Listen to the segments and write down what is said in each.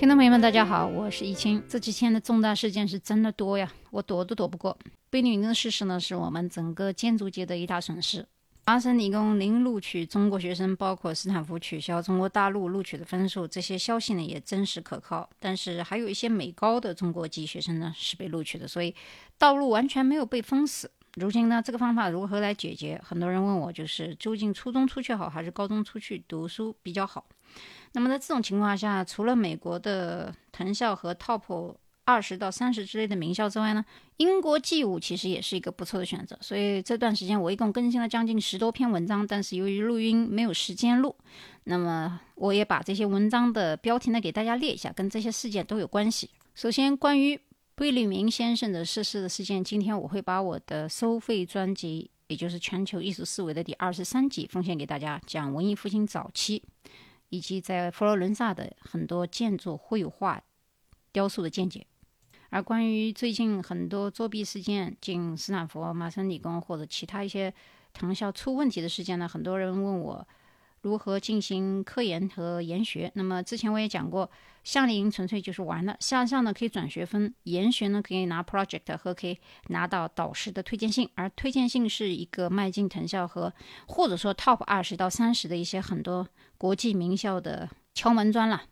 听众朋友们，大家好，我是易清。这几天的重大事件是真的多呀，我躲都躲不过。贝聿铭的逝世呢，是我们整个建筑界的一大损失。麻省理工零录取中国学生，包括斯坦福取消中国大陆录取的分数，这些消息呢也真实可靠。但是还有一些美高的中国籍学生呢是被录取的，所以道路完全没有被封死。如今呢，这个方法如何来解决？很多人问我，就是究竟初中出去好还是高中出去读书比较好？那么在这种情况下，除了美国的藤校和 Top 二十到三十之类的名校之外呢，英国 G 五其实也是一个不错的选择。所以这段时间我一共更新了将近十多篇文章，但是由于录音没有时间录，那么我也把这些文章的标题呢给大家列一下，跟这些事件都有关系。首先，关于贝聿铭先生的逝世的事件，今天我会把我的收费专辑，也就是全球艺术思维的第二十三集奉献给大家，讲文艺复兴早期。以及在佛罗伦萨的很多建筑绘画、雕塑的见解。而关于最近很多作弊事件，进斯坦福、麻省理工或者其他一些藤校出问题的事件呢，很多人问我。如何进行科研和研学？那么之前我也讲过，夏令营纯粹就是玩的，向上呢可以转学分，研学呢可以拿 project 和可以拿到导师的推荐信，而推荐信是一个迈进藤校和或者说 top 二十到三十的一些很多国际名校的敲门砖了。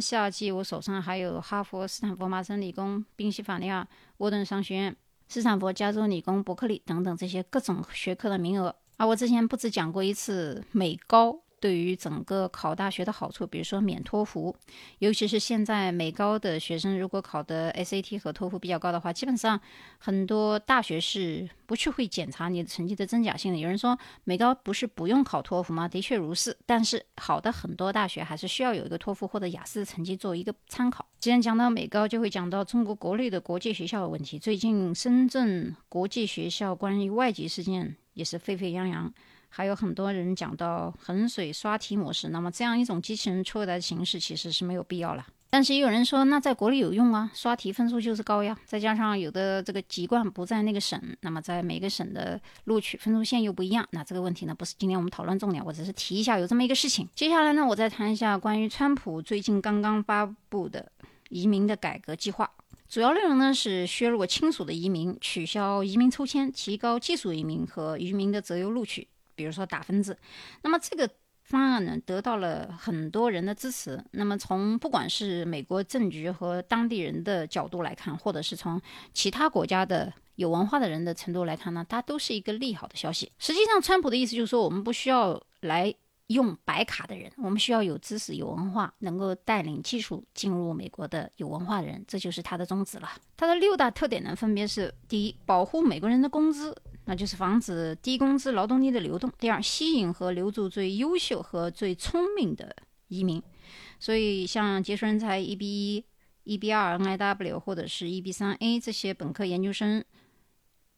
夏季我手上还有哈佛、斯坦福、麻省理工、宾夕法尼亚、沃顿商学院、斯坦福、加州理工、伯克利等等这些各种学科的名额。啊，我之前不止讲过一次美高对于整个考大学的好处，比如说免托福，尤其是现在美高的学生如果考的 SAT 和托福比较高的话，基本上很多大学是不去会检查你的成绩的真假性的。有人说美高不是不用考托福吗？的确如是，但是好的很多大学还是需要有一个托福或者雅思的成绩作为一个参考。既然讲到美高，就会讲到中国国内的国际学校的问题。最近深圳国际学校关于外籍事件。也是沸沸扬扬，还有很多人讲到衡水刷题模式。那么这样一种机器人出来的形式其实是没有必要了。但是也有人说，那在国内有用啊，刷题分数就是高呀。再加上有的这个籍贯不在那个省，那么在每个省的录取分数线又不一样。那这个问题呢，不是今天我们讨论重点，我只是提一下有这么一个事情。接下来呢，我再谈一下关于川普最近刚刚发布的移民的改革计划。主要内容呢是削弱亲属的移民，取消移民抽签，提高技术移民和移民的择优录取，比如说打分制。那么这个方案呢得到了很多人的支持。那么从不管是美国政局和当地人的角度来看，或者是从其他国家的有文化的人的程度来看呢，它都是一个利好的消息。实际上，川普的意思就是说，我们不需要来。用白卡的人，我们需要有知识、有文化，能够带领技术进入美国的有文化的人，这就是他的宗旨了。他的六大特点呢，分别是：第一，保护美国人的工资，那就是防止低工资劳动力的流动；第二，吸引和留住最优秀和最聪明的移民。所以，像杰出人才 EB 一、EB 二 NIW 或者是 EB 三 A 这些本科研究生，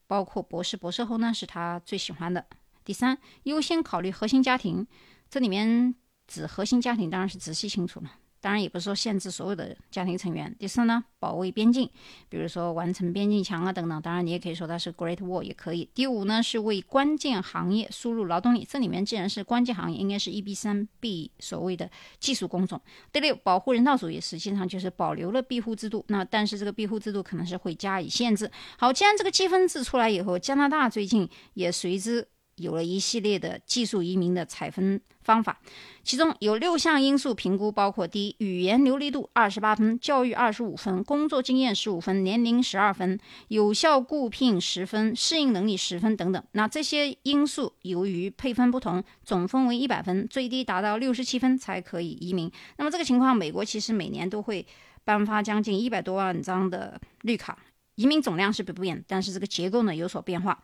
包括博士、博士后呢，是他最喜欢的。第三，优先考虑核心家庭。这里面指核心家庭，当然是直系亲属了。当然，也不是说限制所有的家庭成员。第四呢，保卫边境，比如说完成边境墙啊等等。当然，你也可以说它是 Great Wall 也可以。第五呢，是为关键行业输入劳动力。这里面既然是关键行业，应该是一 B 三 B 所谓的技术工种。第六，保护人道主义，实际上就是保留了庇护制度。那但是这个庇护制度可能是会加以限制。好，既然这个积分制出来以后，加拿大最近也随之。有了一系列的技术移民的采分方法，其中有六项因素评估，包括第一，语言流利度二十八分，教育二十五分，工作经验十五分，年龄十二分，有效雇聘十分，适应能力十分等等。那这些因素由于配分不同，总分为一百分，最低达到六十七分才可以移民。那么这个情况，美国其实每年都会颁发将近一百多万张的绿卡，移民总量是不变，但是这个结构呢有所变化。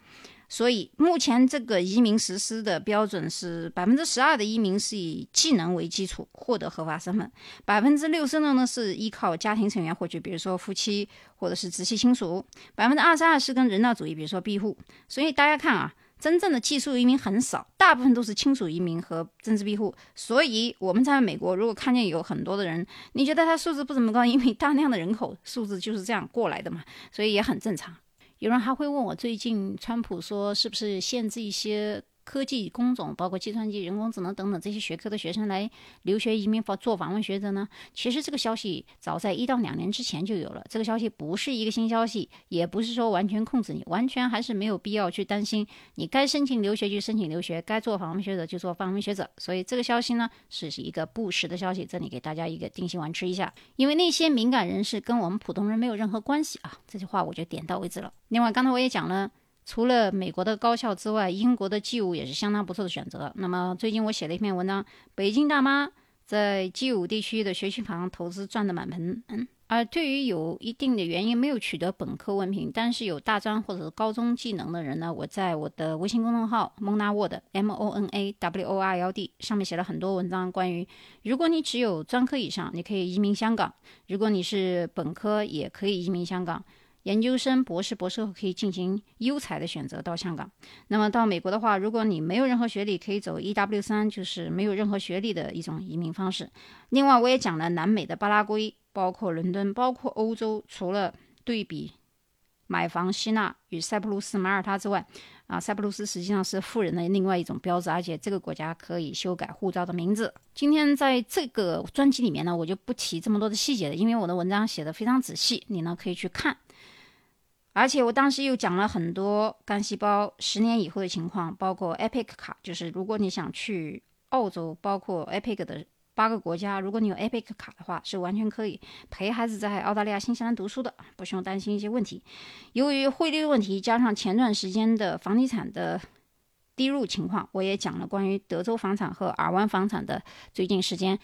所以目前这个移民实施的标准是百分之十二的移民是以技能为基础获得合法身份，百分之六十的呢是依靠家庭成员获取，比如说夫妻或者是直系亲属，百分之二十二是跟人道主义，比如说庇护。所以大家看啊，真正的技术移民很少，大部分都是亲属移民和政治庇护。所以我们在美国如果看见有很多的人，你觉得他素质不怎么高，因为大量的人口素质就是这样过来的嘛，所以也很正常。有人还会问我，最近川普说是不是限制一些科技工种，包括计算机、人工智能等等这些学科的学生来留学移民做访问学者呢？其实这个消息早在一到两年之前就有了。这个消息不是一个新消息，也不是说完全控制你，完全还是没有必要去担心。你该申请留学就申请留学，该做访问学者就做访问学者。所以这个消息呢，是一个不实的消息。这里给大家一个定心丸吃一下，因为那些敏感人士跟我们普通人没有任何关系啊。这句话我就点到为止了。另外，刚才我也讲了。除了美国的高校之外，英国的 G 五也是相当不错的选择。那么最近我写了一篇文章，北京大妈在 G 五地区的学区房投资赚得满盆。嗯，而对于有一定的原因没有取得本科文凭，但是有大专或者是高中技能的人呢，我在我的微信公众号蒙纳沃的 M O N A W O R L D 上面写了很多文章，关于如果你只有专科以上，你可以移民香港；如果你是本科，也可以移民香港。研究生、博士、博士后可以进行优才的选择到香港。那么到美国的话，如果你没有任何学历，可以走 EW 三，就是没有任何学历的一种移民方式。另外，我也讲了南美的巴拉圭，包括伦敦，包括欧洲，除了对比买房希腊与塞浦路斯、马耳他之外，啊，塞浦路斯实际上是富人的另外一种标志，而且这个国家可以修改护照的名字。今天在这个专辑里面呢，我就不提这么多的细节了，因为我的文章写的非常仔细，你呢可以去看。而且我当时又讲了很多干细胞十年以后的情况，包括 Epic 卡，就是如果你想去澳洲，包括 Epic 的八个国家，如果你有 Epic 卡的话，是完全可以陪孩子在澳大利亚、新西兰读书的，不需要担心一些问题。由于汇率问题，加上前段时间的房地产的低入情况，我也讲了关于德州房产和尔湾房产的最近时间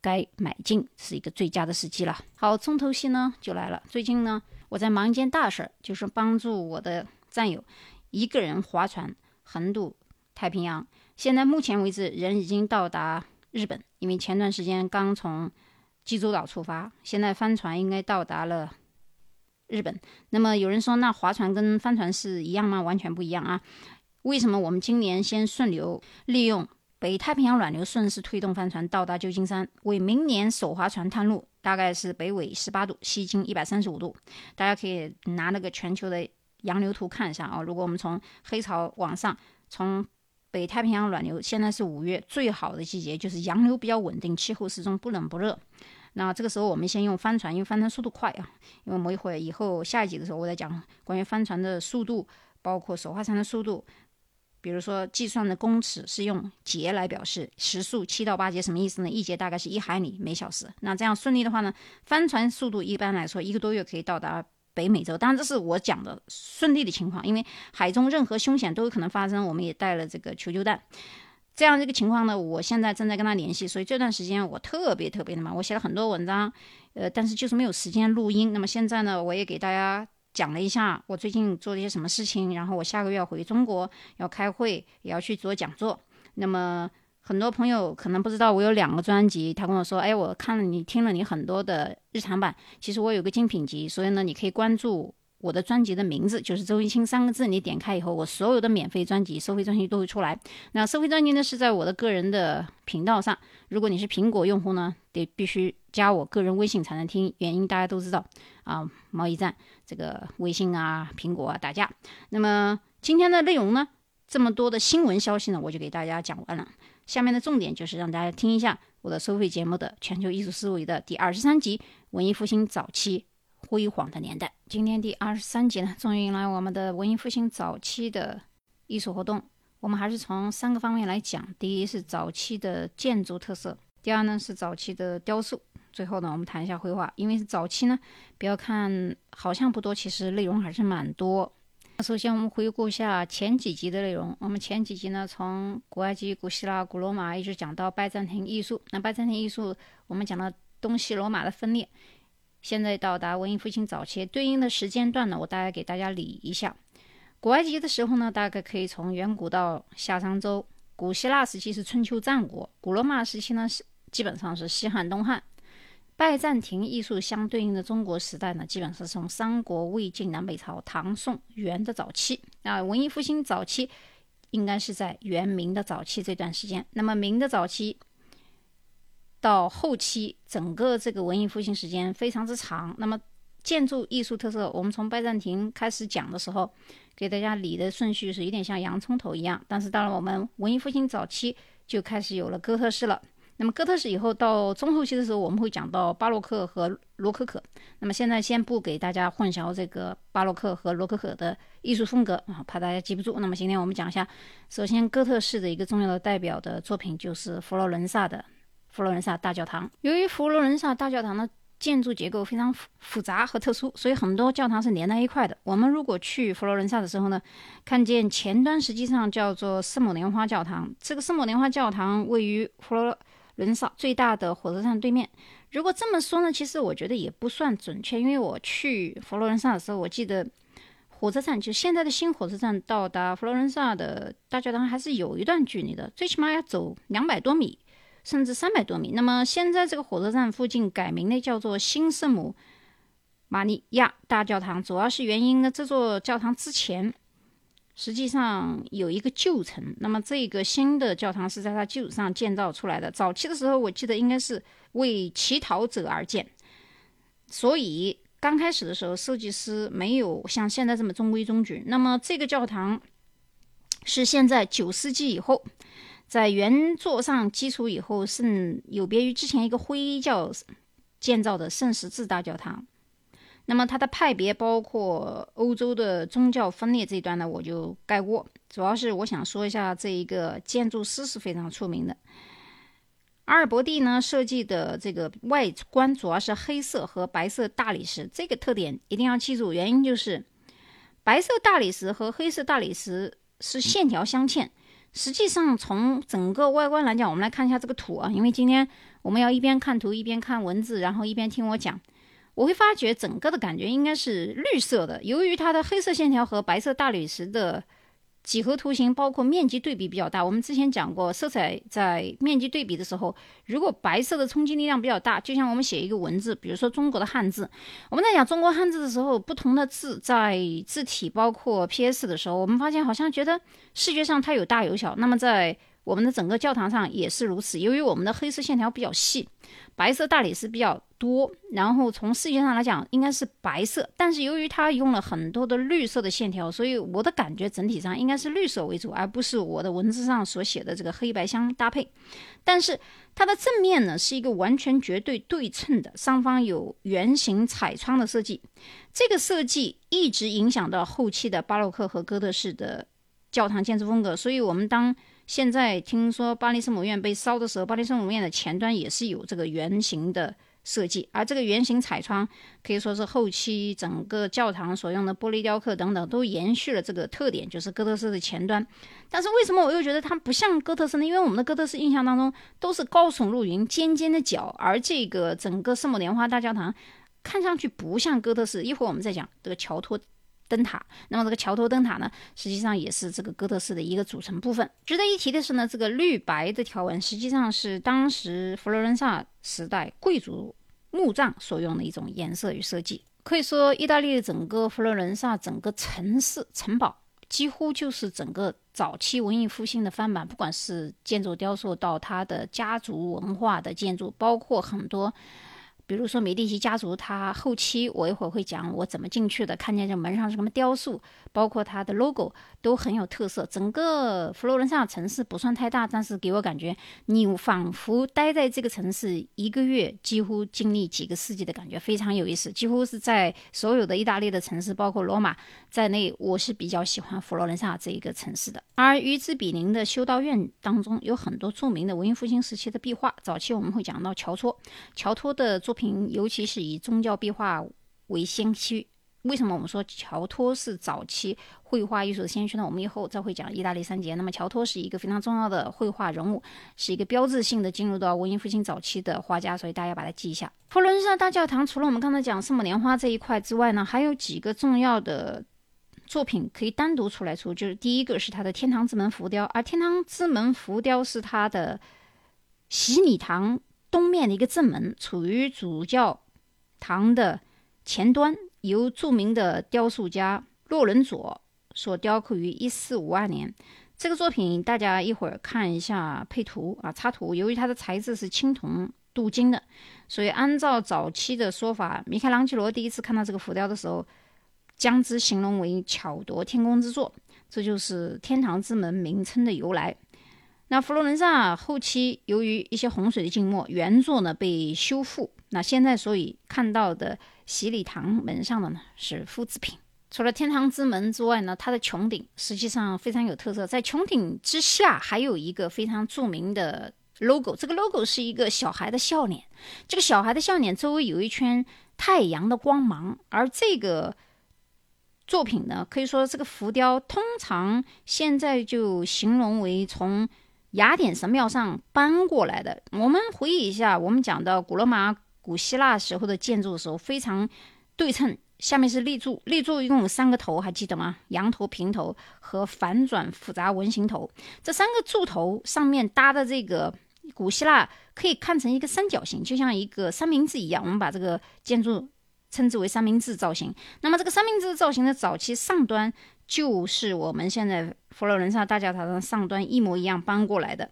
该买进是一个最佳的时机了。好，重头戏呢就来了，最近呢。我在忙一件大事儿，就是帮助我的战友一个人划船横渡太平洋。现在目前为止，人已经到达日本，因为前段时间刚从济州岛出发，现在帆船应该到达了日本。那么有人说，那划船跟帆船是一样吗？完全不一样啊！为什么我们今年先顺流利用？北太平洋暖流顺势推动帆船到达旧金山，为明年首划船探路，大概是北纬十八度，西经一百三十五度。大家可以拿那个全球的洋流图看一下啊。如果我们从黑潮往上，从北太平洋暖流，现在是五月最好的季节，就是洋流比较稳定，气候始终不冷不热。那这个时候我们先用帆船，因为帆船速度快啊。因为我们一会儿以后下一集的时候，我再讲关于帆船的速度，包括手划船的速度。比如说，计算的公尺是用节来表示，时速七到八节，什么意思呢？一节大概是一海里每小时。那这样顺利的话呢，帆船速度一般来说一个多月可以到达北美洲。当然，这是我讲的顺利的情况，因为海中任何凶险都有可能发生。我们也带了这个求救弹。这样这个情况呢，我现在正在跟他联系，所以这段时间我特别特别的忙，我写了很多文章，呃，但是就是没有时间录音。那么现在呢，我也给大家。讲了一下我最近做了一些什么事情，然后我下个月要回中国，要开会，也要去做讲座。那么很多朋友可能不知道，我有两个专辑。他跟我说：“哎，我看了你听了你很多的日常版，其实我有个精品集，所以呢，你可以关注我的专辑的名字，就是周一清三个字。你点开以后，我所有的免费专辑、收费专辑都会出来。那收费专辑呢是在我的个人的频道上。如果你是苹果用户呢，得必须加我个人微信才能听，原因大家都知道啊，贸易战。”这个微信啊，苹果啊打架。那么今天的内容呢，这么多的新闻消息呢，我就给大家讲完了。下面的重点就是让大家听一下我的收费节目的《全球艺术思维》的第二十三集《文艺复兴早期辉煌的年代》。今天第二十三集呢，终于迎来我们的文艺复兴早期的艺术活动。我们还是从三个方面来讲：第一是早期的建筑特色；第二呢是早期的雕塑。最后呢，我们谈一下绘画，因为是早期呢，不要看好像不多，其实内容还是蛮多。首先，我们回顾一下前几集的内容。我们前几集呢，从古埃及、古希腊、古罗马一直讲到拜占庭艺术。那拜占庭艺术，我们讲了东西罗马的分裂。现在到达文艺复兴早期，对应的时间段呢，我大概给大家理一下。古埃及的时候呢，大概可以从远古到夏商周；古希腊时期是春秋战国；古罗马时期呢，是基本上是西汉东汉。拜占庭艺术相对应的中国时代呢，基本是从三国、魏晋南北朝、唐宋元的早期。啊，文艺复兴早期应该是在元明的早期这段时间。那么明的早期到后期，整个这个文艺复兴时间非常之长。那么建筑艺术特色，我们从拜占庭开始讲的时候，给大家理的顺序是有点像洋葱头一样。但是到了我们文艺复兴早期，就开始有了哥特式了。那么哥特式以后到中后期的时候，我们会讲到巴洛克和罗可可。那么现在先不给大家混淆这个巴洛克和罗可可的艺术风格啊，怕大家记不住。那么今天我们讲一下，首先哥特式的一个重要的代表的作品就是佛罗伦萨的佛罗伦萨大教堂。由于佛罗伦萨大教堂的建筑结构非常复复杂和特殊，所以很多教堂是连在一块的。我们如果去佛罗伦萨的时候呢，看见前端实际上叫做圣母莲花教堂。这个圣母莲花教堂位于佛罗伦萨最大的火车站对面。如果这么说呢，其实我觉得也不算准确，因为我去佛罗伦萨的时候，我记得火车站就现在的新火车站到达佛罗伦萨的大教堂还是有一段距离的，最起码要走两百多米。甚至三百多米。那么现在这个火车站附近改名的叫做新圣母玛利亚大教堂，主要是原因呢，这座教堂之前实际上有一个旧城。那么这个新的教堂是在它基础上建造出来的。早期的时候，我记得应该是为乞讨者而建，所以刚开始的时候设计师没有像现在这么中规中矩。那么这个教堂是现在九世纪以后。在原作上基础以后，圣有别于之前一个灰教建造的圣十字大教堂。那么它的派别包括欧洲的宗教分裂这一段呢，我就概过。主要是我想说一下这一个建筑师是非常出名的。阿尔伯蒂呢设计的这个外观主要是黑色和白色大理石，这个特点一定要记住。原因就是白色大理石和黑色大理石是线条镶嵌。实际上，从整个外观来讲，我们来看一下这个图啊。因为今天我们要一边看图，一边看文字，然后一边听我讲，我会发觉整个的感觉应该是绿色的。由于它的黑色线条和白色大理石的。几何图形包括面积对比比较大。我们之前讲过，色彩在面积对比的时候，如果白色的冲击力量比较大，就像我们写一个文字，比如说中国的汉字，我们在讲中国汉字的时候，不同的字在字体包括 PS 的时候，我们发现好像觉得视觉上它有大有小。那么在我们的整个教堂上也是如此。由于我们的黑色线条比较细，白色大理石比较。多，然后从视觉上来讲应该是白色，但是由于它用了很多的绿色的线条，所以我的感觉整体上应该是绿色为主，而不是我的文字上所写的这个黑白相搭配。但是它的正面呢是一个完全绝对对称的，上方有圆形彩窗的设计，这个设计一直影响到后期的巴洛克和哥特式的教堂建筑风格。所以，我们当现在听说巴黎圣母院被烧的时候，巴黎圣母院的前端也是有这个圆形的。设计，而这个圆形彩窗可以说是后期整个教堂所用的玻璃雕刻等等都延续了这个特点，就是哥特式的前端。但是为什么我又觉得它不像哥特式呢？因为我们的哥特式印象当中都是高耸入云、尖尖的角，而这个整个圣母莲花大教堂看上去不像哥特式。一会儿我们再讲这个桥托。灯塔，那么这个桥头灯塔呢，实际上也是这个哥特式的一个组成部分。值得一提的是呢，这个绿白的条纹实际上是当时佛罗伦萨时代贵族墓葬所用的一种颜色与设计。可以说，意大利的整个佛罗伦萨整个城市城堡几乎就是整个早期文艺复兴的翻版，不管是建筑雕塑到它的家族文化的建筑，包括很多。比如说美第奇家族，他后期我一会儿会讲我怎么进去的，看见这门上是什么雕塑，包括它的 logo 都很有特色。整个佛罗伦萨城市不算太大，但是给我感觉你仿佛待在这个城市一个月，几乎经历几个世纪的感觉，非常有意思。几乎是在所有的意大利的城市，包括罗马在内，我是比较喜欢佛罗伦萨这一个城市的。而与之比邻的修道院当中有很多著名的文艺复兴时期的壁画。早期我们会讲到乔托，乔托的作。品尤其是以宗教壁画为先驱。为什么我们说乔托是早期绘画艺术的先驱呢？我们以后再会讲意大利三杰。那么乔托是一个非常重要的绘画人物，是一个标志性的进入到文艺复兴早期的画家，所以大家把它记一下。佛罗伦萨大教堂除了我们刚才讲圣母莲花这一块之外呢，还有几个重要的作品可以单独出来出，就是第一个是它的天堂之门浮雕，而天堂之门浮雕是它的洗礼堂。东面的一个正门处于主教堂的前端，由著名的雕塑家洛伦佐所雕刻于一四五二年。这个作品大家一会儿看一下配图啊，插图。由于它的材质是青铜镀金的。所以按照早期的说法，米开朗基罗第一次看到这个浮雕的时候，将之形容为巧夺天工之作，这就是天堂之门名称的由来。那佛罗伦萨后期由于一些洪水的浸没，原作呢被修复。那现在所以看到的洗礼堂门上的呢是复制品。除了天堂之门之外呢，它的穹顶实际上非常有特色。在穹顶之下还有一个非常著名的 logo，这个 logo 是一个小孩的笑脸。这个小孩的笑脸周围有一圈太阳的光芒。而这个作品呢，可以说这个浮雕通常现在就形容为从雅典神庙上搬过来的。我们回忆一下，我们讲到古罗马、古希腊时候的建筑的时候，非常对称。下面是立柱，立柱一共有三个头，还记得吗？羊头、平头和反转复杂纹形头。这三个柱头上面搭的这个古希腊可以看成一个三角形，就像一个三明治一样。我们把这个建筑称之为三明治造型。那么这个三明治造型的早期上端就是我们现在佛罗伦萨大教堂的上端一模一样搬过来的，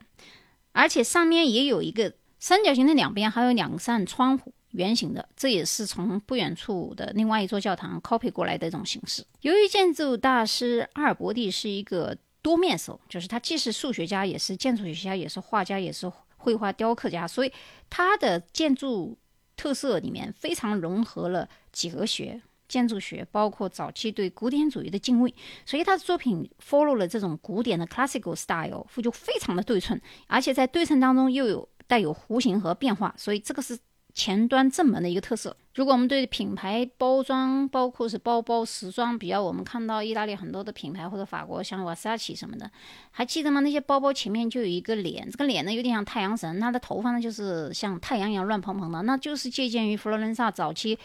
而且上面也有一个三角形的两边还有两扇窗户。圆形的，这也是从不远处的另外一座教堂 copy 过来的一种形式。由于建筑大师阿尔伯蒂是一个多面手，就是他既是数学家，也是建筑学家，也是画家，也是绘画雕刻家，所以他的建筑特色里面非常融合了几何学、建筑学，包括早期对古典主义的敬畏，所以他的作品 follow 了这种古典的 classical style，就非常的对称，而且在对称当中又有带有弧形和变化，所以这个是。前端正门的一个特色。如果我们对品牌包装，包括是包包、时装，比较我们看到意大利很多的品牌或者法国像瓦萨奇什么的，还记得吗？那些包包前面就有一个脸，这个脸呢有点像太阳神，它的头发呢就是像太阳一样乱蓬蓬的，那就是借鉴于佛罗伦萨早期。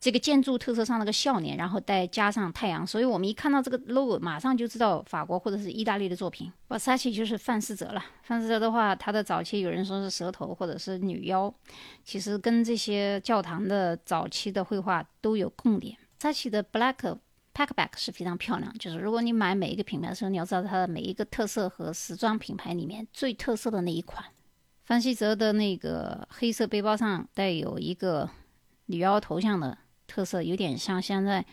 这个建筑特色上那个笑脸，然后再加上太阳，所以我们一看到这个 logo，马上就知道法国或者是意大利的作品。瓦萨奇就是范思哲了。范思哲的话，他的早期有人说是蛇头或者是女妖，其实跟这些教堂的早期的绘画都有共点。萨奇的 black packback 是非常漂亮，就是如果你买每一个品牌的时候，你要知道它的每一个特色和时装品牌里面最特色的那一款。范希哲的那个黑色背包上带有一个女妖头像的。特色有点像现在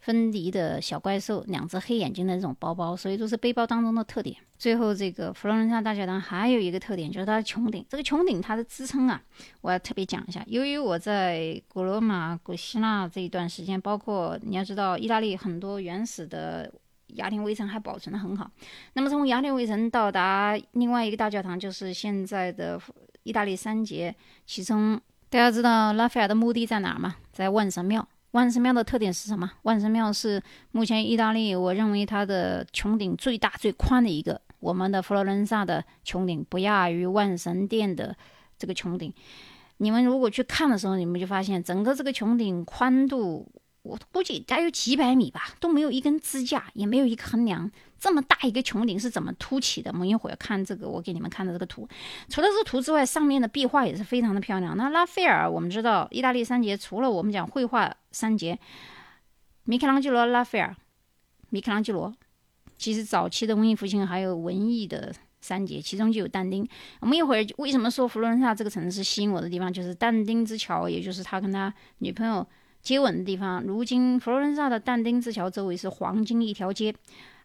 芬迪的小怪兽，两只黑眼睛的这种包包，所以都是背包当中的特点。最后，这个佛罗伦萨大教堂还有一个特点，就是它的穹顶。这个穹顶它的支撑啊，我要特别讲一下。由于我在古罗马、古希腊这一段时间，包括你要知道，意大利很多原始的雅典卫城还保存的很好。那么从雅典卫城到达另外一个大教堂，就是现在的意大利三杰，其中。大家知道拉斐尔的墓地在哪儿吗？在万神庙。万神庙的特点是什么？万神庙是目前意大利，我认为它的穹顶最大最宽的一个。我们的佛罗伦萨的穹顶不亚于万神殿的这个穹顶。你们如果去看的时候，你们就发现整个这个穹顶宽度。我估计大概有几百米吧，都没有一根支架，也没有一个横梁，这么大一个穹顶是怎么凸起的？我们一会儿看这个，我给你们看的这个图。除了这个图之外，上面的壁画也是非常的漂亮。那拉斐尔，我们知道意大利三杰，除了我们讲绘画三杰，米开朗基罗、拉斐尔、米开朗基罗，其实早期的文艺复兴还有文艺的三杰，其中就有但丁。我们一会儿为什么说佛罗伦萨这个城市吸引我的地方，就是但丁之桥，也就是他跟他女朋友。接吻的地方，如今佛罗伦萨的但丁之桥周围是黄金一条街。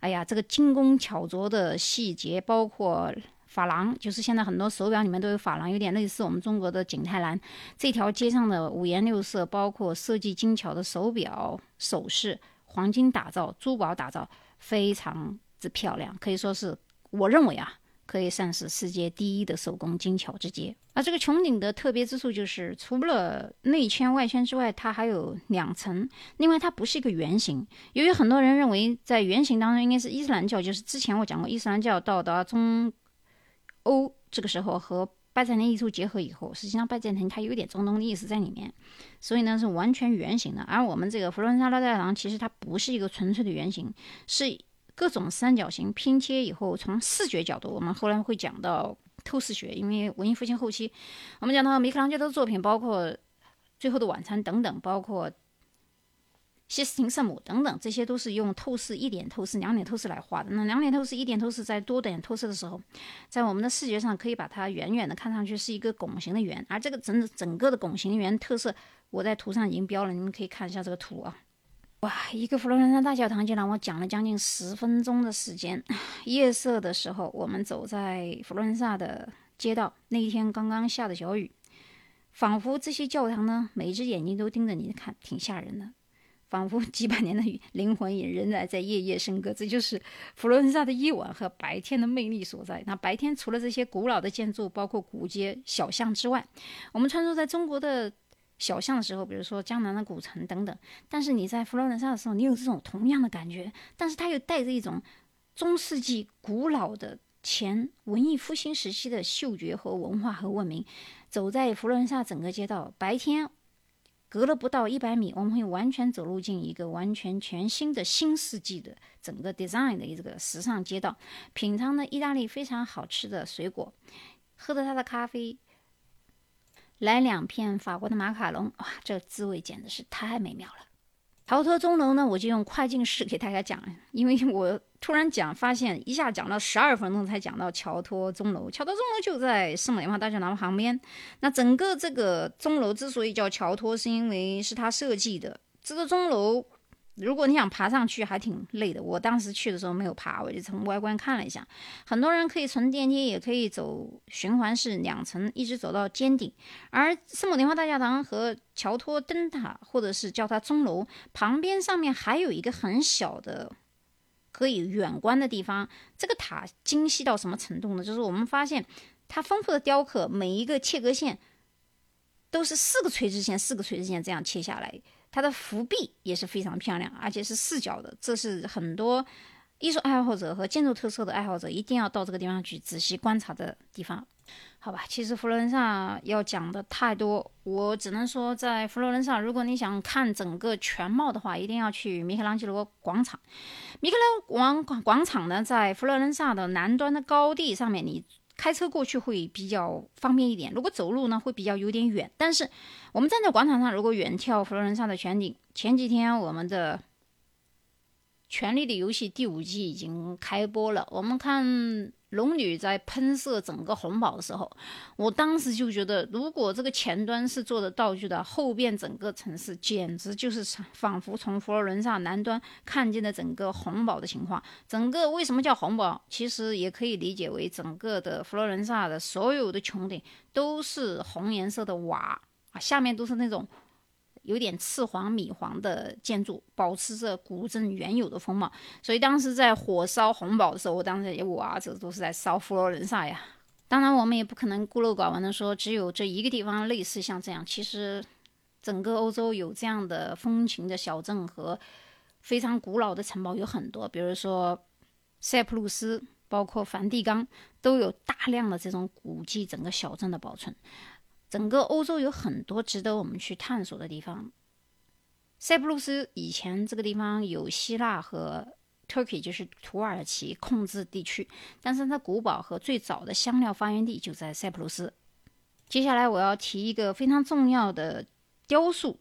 哎呀，这个精工巧琢的细节，包括珐琅，就是现在很多手表里面都有珐琅，有点类似我们中国的景泰蓝。这条街上的五颜六色，包括设计精巧的手表、首饰，黄金打造、珠宝打造，非常之漂亮，可以说是我认为啊。可以算是世界第一的手工精巧之街。而这个穹顶的特别之处就是，除了内圈外圈之外，它还有两层。另外，它不是一个圆形。由于很多人认为，在圆形当中应该是伊斯兰教，就是之前我讲过，伊斯兰教到达中欧这个时候和拜占庭艺术结合以后，实际上拜占庭它有点中东的意思在里面，所以呢是完全圆形的。而我们这个佛罗伦萨大教堂其实它不是一个纯粹的圆形，是。各种三角形拼接以后，从视觉角度，我们后来会讲到透视学。因为文艺复兴后期，我们讲到米开朗基罗的作品，包括《最后的晚餐》等等，包括西斯廷圣母等等，这些都是用透视一点透视、两点透视来画的。那两点透视、一点透视在多点透视的时候，在我们的视觉上可以把它远远的看上去是一个拱形的圆，而这个整整个的拱形圆特色，我在图上已经标了，你们可以看一下这个图啊。哇，一个佛罗伦萨大教堂就让我讲了将近十分钟的时间。夜色的时候，我们走在佛罗伦萨的街道，那一天刚刚下的小雨，仿佛这些教堂呢，每一只眼睛都盯着你看，挺吓人的。仿佛几百年的灵魂也仍然在夜夜笙歌，这就是佛罗伦萨的夜晚和白天的魅力所在。那白天除了这些古老的建筑，包括古街小巷之外，我们穿梭在中国的小巷的时候，比如说江南的古城等等。但是你在佛罗伦萨的时候，你有这种同样的感觉，但是它又带着一种中世纪古老的前文艺复兴时期的嗅觉和文化和文明。走在佛罗伦萨整个街道，白天。隔了不到一百米，我们会完全走入进一个完全全新的新世纪的整个 design 的这个时尚街道，品尝了意大利非常好吃的水果，喝着它的咖啡，来两片法国的马卡龙，哇，这滋味简直是太美妙了。逃脱钟楼呢，我就用快进式给大家讲，因为我突然讲，发现一下讲了十二分钟才讲到桥托钟楼。桥托钟楼就在圣母莲花大教堂旁边。那整个这个钟楼之所以叫桥托，是因为是他设计的。这个钟楼。如果你想爬上去，还挺累的。我当时去的时候没有爬，我就从外观看了一下。很多人可以乘电梯，也可以走循环式两层，一直走到尖顶。而圣母莲花大教堂和乔托灯塔，或者是叫它钟楼旁边，上面还有一个很小的可以远观的地方。这个塔精细到什么程度呢？就是我们发现它丰富的雕刻，每一个切割线都是四个垂直线，四个垂直线这样切下来。它的浮壁也是非常漂亮，而且是四角的。这是很多艺术爱好者和建筑特色的爱好者一定要到这个地方去仔细观察的地方。好吧，其实佛罗伦萨要讲的太多，我只能说，在佛罗伦萨，如果你想看整个全貌的话，一定要去米开朗基罗广场。米开朗广广场呢，在佛罗伦萨的南端的高地上面，你。开车过去会比较方便一点，如果走路呢会比较有点远。但是我们站在广场上，如果远眺佛罗伦萨的全景，前几天我们的。《权力的游戏》第五季已经开播了。我们看龙女在喷射整个红宝的时候，我当时就觉得，如果这个前端是做的道具的，后边整个城市简直就是仿佛从佛罗伦萨南端看见的整个红宝的情况。整个为什么叫红宝？其实也可以理解为整个的佛罗伦萨的所有的穹顶都是红颜色的瓦啊，下面都是那种。有点赤黄米黄的建筑，保持着古镇原有的风貌。所以当时在火烧红堡的时候，我当时哇，这都是在烧佛罗伦萨呀！当然，我们也不可能孤陋寡闻的说，只有这一个地方类似像这样。其实，整个欧洲有这样的风情的小镇和非常古老的城堡有很多，比如说塞浦路斯，包括梵蒂冈，都有大量的这种古迹，整个小镇的保存。整个欧洲有很多值得我们去探索的地方。塞浦路斯以前这个地方有希腊和 Turkey，就是土耳其控制地区，但是它古堡和最早的香料发源地就在塞浦路斯。接下来我要提一个非常重要的雕塑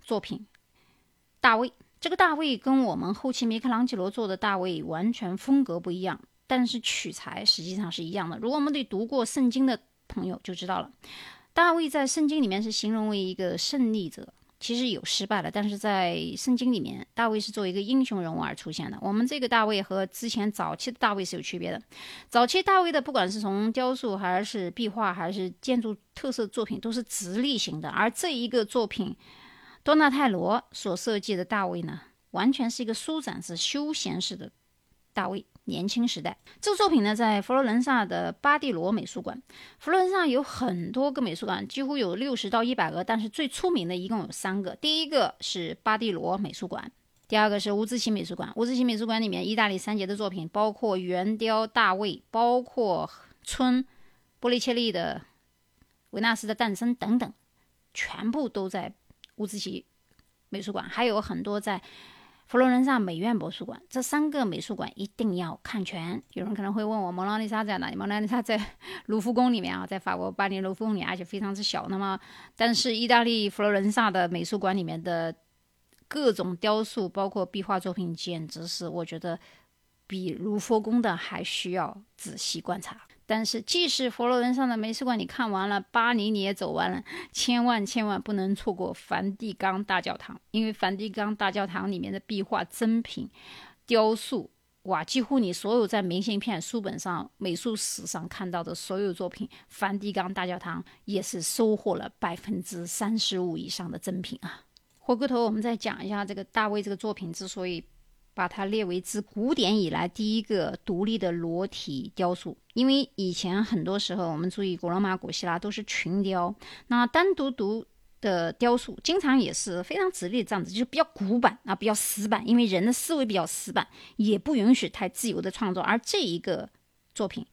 作品——大卫。这个大卫跟我们后期米开朗基罗做的大卫完全风格不一样，但是取材实际上是一样的。如果我们得读过圣经的朋友就知道了。大卫在圣经里面是形容为一个胜利者，其实有失败了，但是在圣经里面，大卫是作为一个英雄人物而出现的。我们这个大卫和之前早期的大卫是有区别的。早期大卫的，不管是从雕塑还是壁画还是建筑特色作品，都是直立型的，而这一个作品，多纳泰罗所设计的大卫呢，完全是一个舒展式、休闲式的大卫。年轻时代，这个作品呢，在佛罗伦萨的巴蒂罗美术馆。佛罗伦萨有很多个美术馆，几乎有六十到一百个，但是最出名的一共有三个。第一个是巴蒂罗美术馆，第二个是乌兹奇美术馆。乌兹奇美术馆里面，意大利三杰的作品，包括圆雕大卫，包括春波利切利的维纳斯的诞生等等，全部都在乌兹奇美术馆，还有很多在。佛罗伦萨美院博物馆，这三个美术馆一定要看全。有人可能会问我，蒙娜丽莎在哪里？蒙娜丽莎在 卢浮宫里面啊，在法国巴黎卢浮宫里，而且非常之小。那么，但是意大利佛罗伦萨的美术馆里面的各种雕塑，包括壁画作品，简直是我觉得比卢浮宫的还需要仔细观察。但是，即使佛罗伦萨的美术馆你看完了，巴黎你也走完了，千万千万不能错过梵蒂冈大教堂，因为梵蒂冈大教堂里面的壁画、珍品、雕塑，哇，几乎你所有在明信片、书本上、美术史上看到的所有作品，梵蒂冈大教堂也是收获了百分之三十五以上的珍品啊。回过头，我们再讲一下这个大卫这个作品之所以。把它列为自古典以来第一个独立的裸体雕塑，因为以前很多时候我们注意古罗马、古希腊都是群雕，那单独独的雕塑经常也是非常直立这样子，就是比较古板啊，比较死板，因为人的思维比较死板，也不允许太自由的创作。而这一个作品，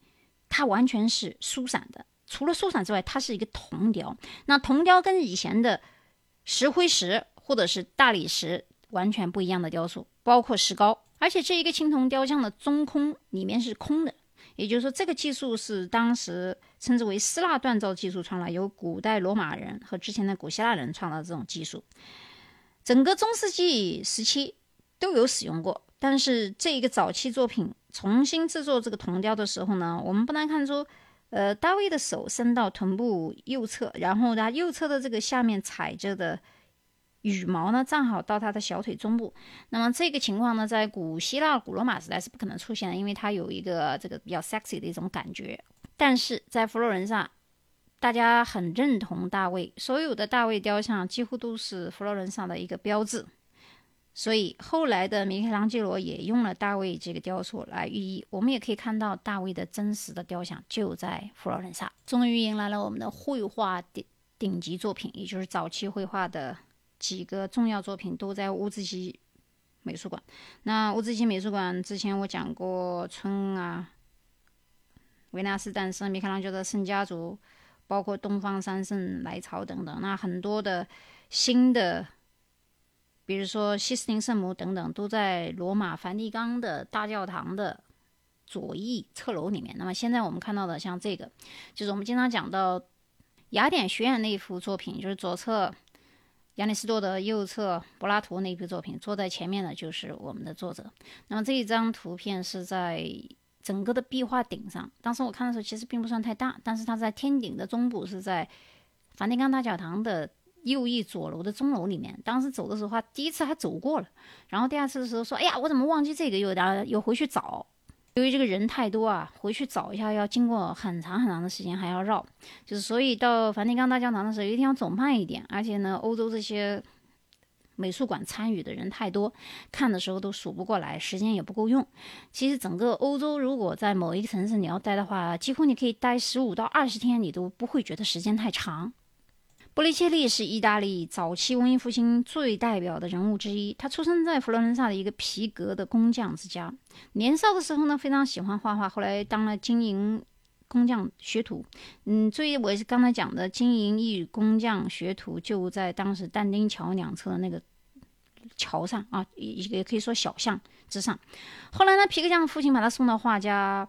它完全是疏散的，除了疏散之外，它是一个铜雕。那铜雕跟以前的石灰石或者是大理石完全不一样的雕塑。包括石膏，而且这一个青铜雕像的中空里面是空的，也就是说，这个技术是当时称之为希腊锻造技术创造，由古代罗马人和之前的古希腊人创造这种技术，整个中世纪时期都有使用过。但是这一个早期作品重新制作这个铜雕的时候呢，我们不难看出，呃，大卫的手伸到臀部右侧，然后他右侧的这个下面踩着的。羽毛呢，正好到他的小腿中部。那么这个情况呢，在古希腊、古罗马时代是不可能出现的，因为它有一个这个比较 sexy 的一种感觉。但是在佛罗伦萨，大家很认同大卫，所有的大卫雕像几乎都是佛罗伦萨的一个标志。所以后来的米开朗基罗也用了大卫这个雕塑来寓意。我们也可以看到大卫的真实的雕像就在佛罗伦萨。终于迎来了我们的绘画顶顶级作品，也就是早期绘画的。几个重要作品都在乌兹基美术馆。那乌兹基美术馆之前我讲过，春啊，维纳斯诞生，米开朗基罗的圣家族，包括东方三圣来朝等等。那很多的新的，比如说西斯廷圣母等等，都在罗马梵蒂冈的大教堂的左翼侧楼里面。那么现在我们看到的，像这个，就是我们经常讲到雅典学院那幅作品，就是左侧。亚里士多德右侧，柏拉图那部作品，坐在前面的就是我们的作者。那么这一张图片是在整个的壁画顶上。当时我看的时候，其实并不算太大，但是它在天顶的中部，是在梵蒂冈大教堂的右翼左楼的钟楼里面。当时走的时候，第一次还走过了，然后第二次的时候说：“哎呀，我怎么忘记这个？”又然后又回去找。由于这个人太多啊，回去找一下要经过很长很长的时间，还要绕，就是所以到梵蒂冈大教堂的时候一定要走慢一点。而且呢，欧洲这些美术馆参与的人太多，看的时候都数不过来，时间也不够用。其实整个欧洲，如果在某一个城市你要待的话，几乎你可以待十五到二十天，你都不会觉得时间太长。波利切利是意大利早期文艺复兴最代表的人物之一。他出生在佛罗伦萨的一个皮革的工匠之家。年少的时候呢，非常喜欢画画，后来当了经营工匠学徒。嗯，注意我刚才讲的经营艺工匠学徒，就在当时但丁桥两侧的那个桥上啊，也也可以说小巷之上。后来呢，皮革匠父亲把他送到画家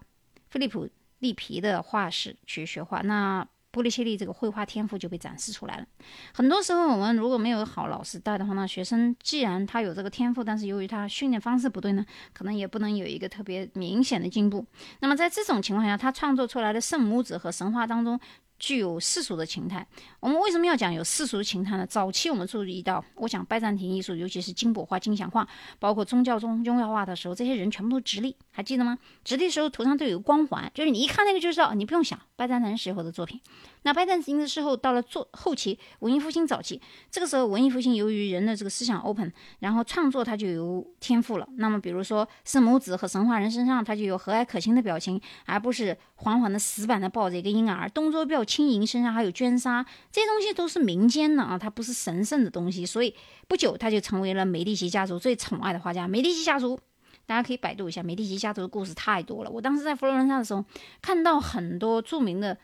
菲利普利皮的画室去学画。那波利切利这个绘画天赋就被展示出来了。很多时候，我们如果没有好老师带的话那，学生既然他有这个天赋，但是由于他训练方式不对呢，可能也不能有一个特别明显的进步。那么在这种情况下，他创作出来的圣母子和神话当中。具有世俗的情态。我们为什么要讲有世俗情态呢？早期我们注意到，我讲拜占庭艺术，尤其是金箔画、金像画，包括宗教中宗教画的时候，这些人全部都直立，还记得吗？直立的时候头上都有光环，就是你一看那个就知道，你不用想拜占庭时候的作品。那拜占庭的时候到了做后期，文艺复兴早期，这个时候文艺复兴由于人的这个思想 open，然后创作它就有天赋了。那么比如说圣母子和神话人身上，它就有和蔼可亲的表情，而不是缓缓的死板的抱着一个婴儿，动作比较。轻盈，身上还有绢纱，这些东西都是民间的啊，它不是神圣的东西。所以不久，他就成为了美第奇家族最宠爱的画家。美第奇家族，大家可以百度一下，美第奇家族的故事太多了。我当时在佛罗伦萨的时候，看到很多著名的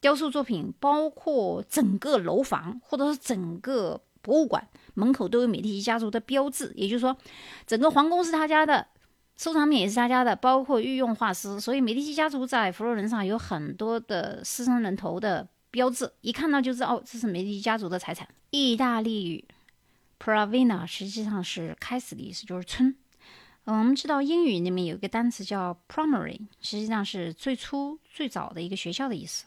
雕塑作品，包括整个楼房或者是整个博物馆门口都有美第奇家族的标志，也就是说，整个皇宫是他家的。收藏品也是他家的，包括御用画师，所以美第奇家族在佛罗伦萨有很多的狮身人头的标志，一看到就知道哦，这是美第奇家族的财产。意大利语 Pravina 实际上是开始的意思，就是村。嗯，我们知道英语里面有一个单词叫 primary，实际上是最初最早的一个学校的意思。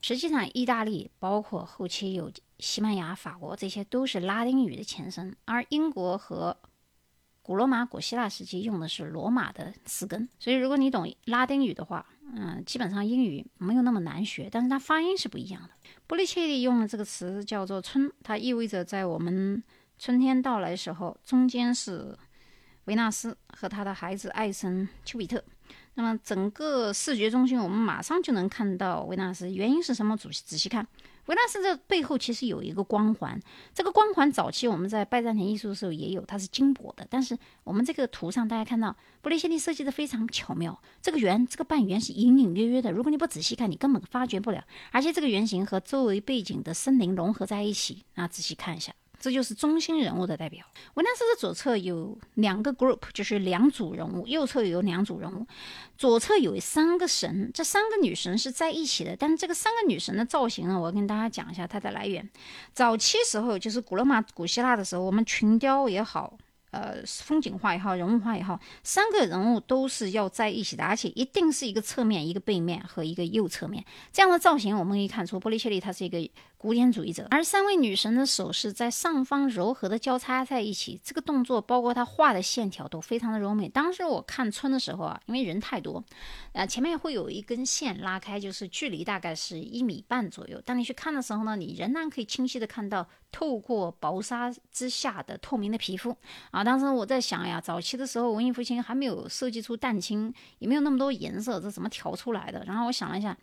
实际上，意大利包括后期有西班牙、法国，这些都是拉丁语的前身。而英国和古罗马、古希腊时期用的是罗马的词根。所以，如果你懂拉丁语的话，嗯，基本上英语没有那么难学，但是它发音是不一样的。波利切利用的这个词叫做“春”，它意味着在我们春天到来的时候，中间是维纳斯和他的孩子爱神丘比特。那么整个视觉中心，我们马上就能看到维纳斯。原因是什么？仔细仔细看，维纳斯这背后其实有一个光环。这个光环早期我们在拜占庭艺术的时候也有，它是金箔的。但是我们这个图上大家看到，布雷切利设计的非常巧妙。这个圆，这个半圆是隐隐约约的，如果你不仔细看，你根本发觉不了。而且这个圆形和周围背景的森林融合在一起，啊，仔细看一下。这就是中心人物的代表。维纳斯的左侧有两个 group，就是两组人物；右侧有两组人物。左侧有三个神，这三个女神是在一起的。但这个三个女神的造型呢，我跟大家讲一下它的来源。早期时候，就是古罗马、古希腊的时候，我们群雕也好。呃，风景画也好，人物画也好，三个人物都是要在一起的，而且一定是一个侧面、一个背面和一个右侧面这样的造型。我们可以看出，波利切利他是一个古典主义者，而三位女神的手势在上方柔和的交叉在一起，这个动作包括她画的线条都非常的柔美。当时我看春的时候啊，因为人太多，呃，前面会有一根线拉开，就是距离大概是一米半左右。当你去看的时候呢，你仍然可以清晰的看到。透过薄纱之下的透明的皮肤啊！当时我在想呀，早期的时候文艺复兴还没有设计出蛋清，也没有那么多颜色，这怎么调出来的？然后我想了一下，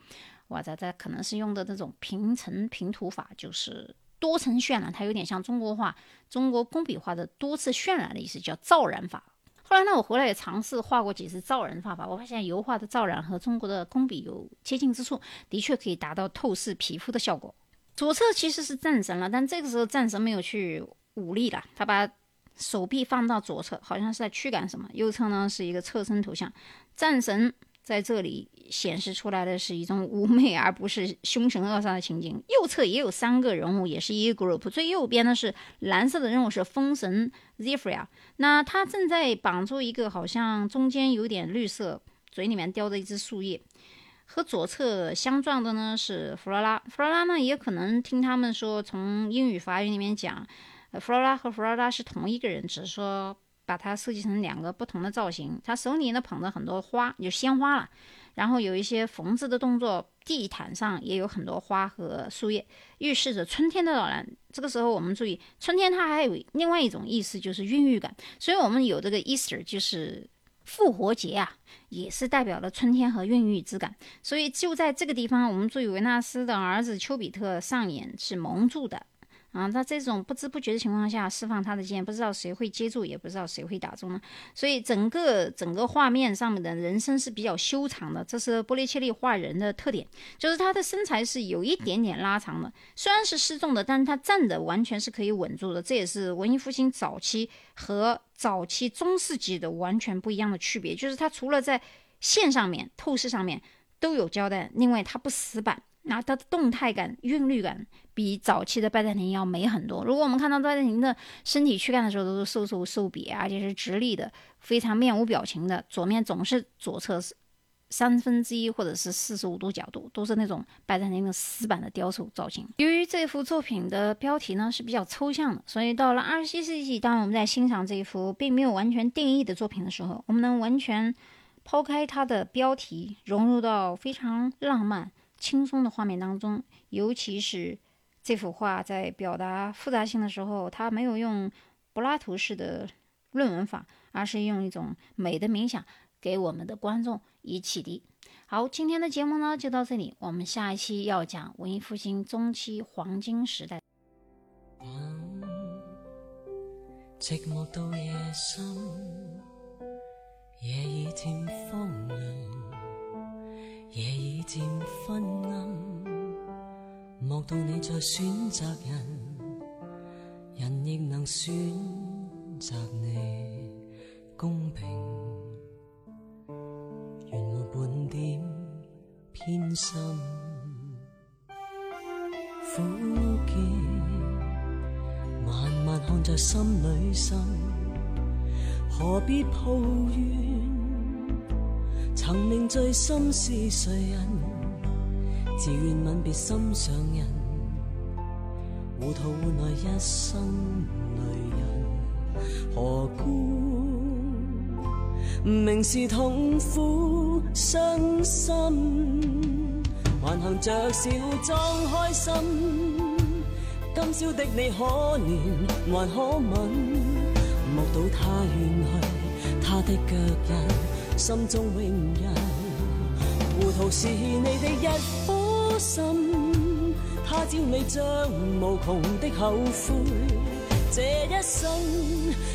哇塞，这可能是用的这种平层平涂法，就是多层渲染，它有点像中国画、中国工笔画的多次渲染的意思，叫造染法。后来呢，我回来也尝试画过几次造染画法，我发现油画的造染和中国的工笔有接近之处，的确可以达到透视皮肤的效果。左侧其实是战神了，但这个时候战神没有去武力了，他把手臂放到左侧，好像是在驱赶什么。右侧呢是一个侧身图像，战神在这里显示出来的是一种妩媚而不是凶神恶煞的情景。右侧也有三个人物，也是一个 group，最右边呢是蓝色的人物是风神 Zephyr，那他正在绑住一个好像中间有点绿色，嘴里面叼着一只树叶。和左侧相撞的呢是弗罗拉，弗罗拉呢也可能听他们说，从英语法语里面讲，弗罗拉和弗罗拉是同一个人，只是说把它设计成两个不同的造型。他手里呢捧着很多花，就鲜花了，然后有一些缝制的动作，地毯上也有很多花和树叶，预示着春天的到来。这个时候我们注意，春天它还有另外一种意思，就是孕育感，所以我们有这个 Easter 就是。复活节啊，也是代表了春天和孕育之感，所以就在这个地方，我们注意维纳斯的儿子丘比特上演是蒙住的。啊，在这种不知不觉的情况下释放他的箭，不知道谁会接住，也不知道谁会打中呢。所以整个整个画面上面的人身是比较修长的，这是波利切利画人的特点，就是他的身材是有一点点拉长的，虽然是失重的，但是他站着完全是可以稳住的。这也是文艺复兴早期和早期中世纪的完全不一样的区别，就是他除了在线上面、透视上面都有交代，另外他不死板。那它的动态感、韵律感比早期的拜占庭要美很多。如果我们看到拜占庭的身体躯干的时候，都是瘦瘦瘦瘪，而且是直立的，非常面无表情的。左面总是左侧是三分之一或者是四十五度角度，都是那种拜占庭的死板的雕塑造型。由于这幅作品的标题呢是比较抽象的，所以到了二十七世纪，当我们在欣赏这一幅并没有完全定义的作品的时候，我们能完全抛开它的标题，融入到非常浪漫。轻松的画面当中，尤其是这幅画在表达复杂性的时候，它没有用柏拉图式的论文法，而是用一种美的冥想给我们的观众以启迪。好，今天的节目呢就到这里，我们下一期要讲文艺复兴中期黄金时代。寂寞到夜深，夜已渐荒凉。夜已渐昏暗，莫道你在选择人，人亦能选择你，公平，原没半点偏心。苦涩，慢慢看在心里生，何必抱怨？曾令醉心是谁人？自愿吻别心上人，糊涂换来一生泪人，何故明是痛苦伤心，还含着笑装开心？今宵的你可怜还可吻？目睹他远去，他的脚印，心中永印。糊涂是你的一封心，他朝你将无穷的后悔。这一生，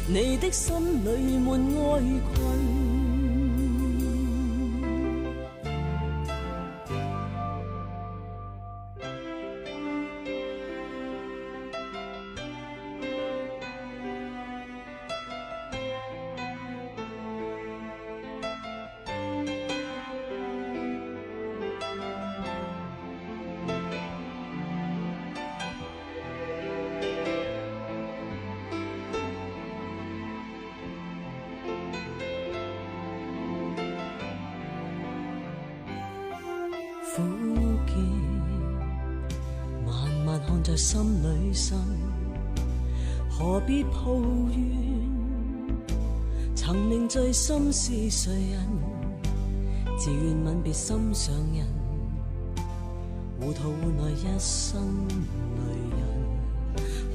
你的心里满哀困。是谁人？自愿吻别心上人，糊涂换来一生泪人，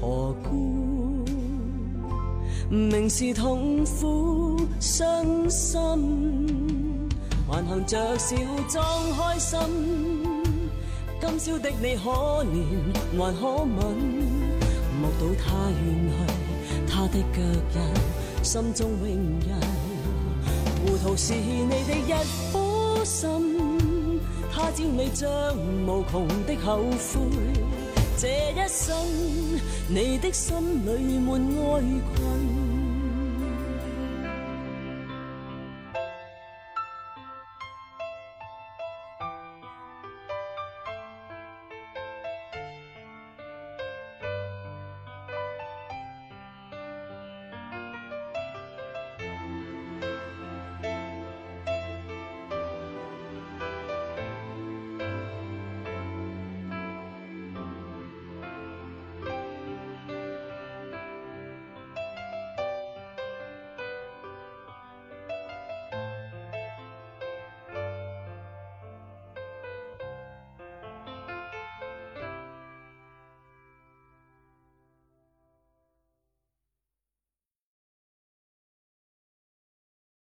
何故明是痛苦伤心？还含着笑装开心，今宵的你可怜还可吻？目睹他远去，他的脚印，心中永印。糊涂是你的一颗心，他朝你将无穷的后悔。这一生，你的心里满哀困。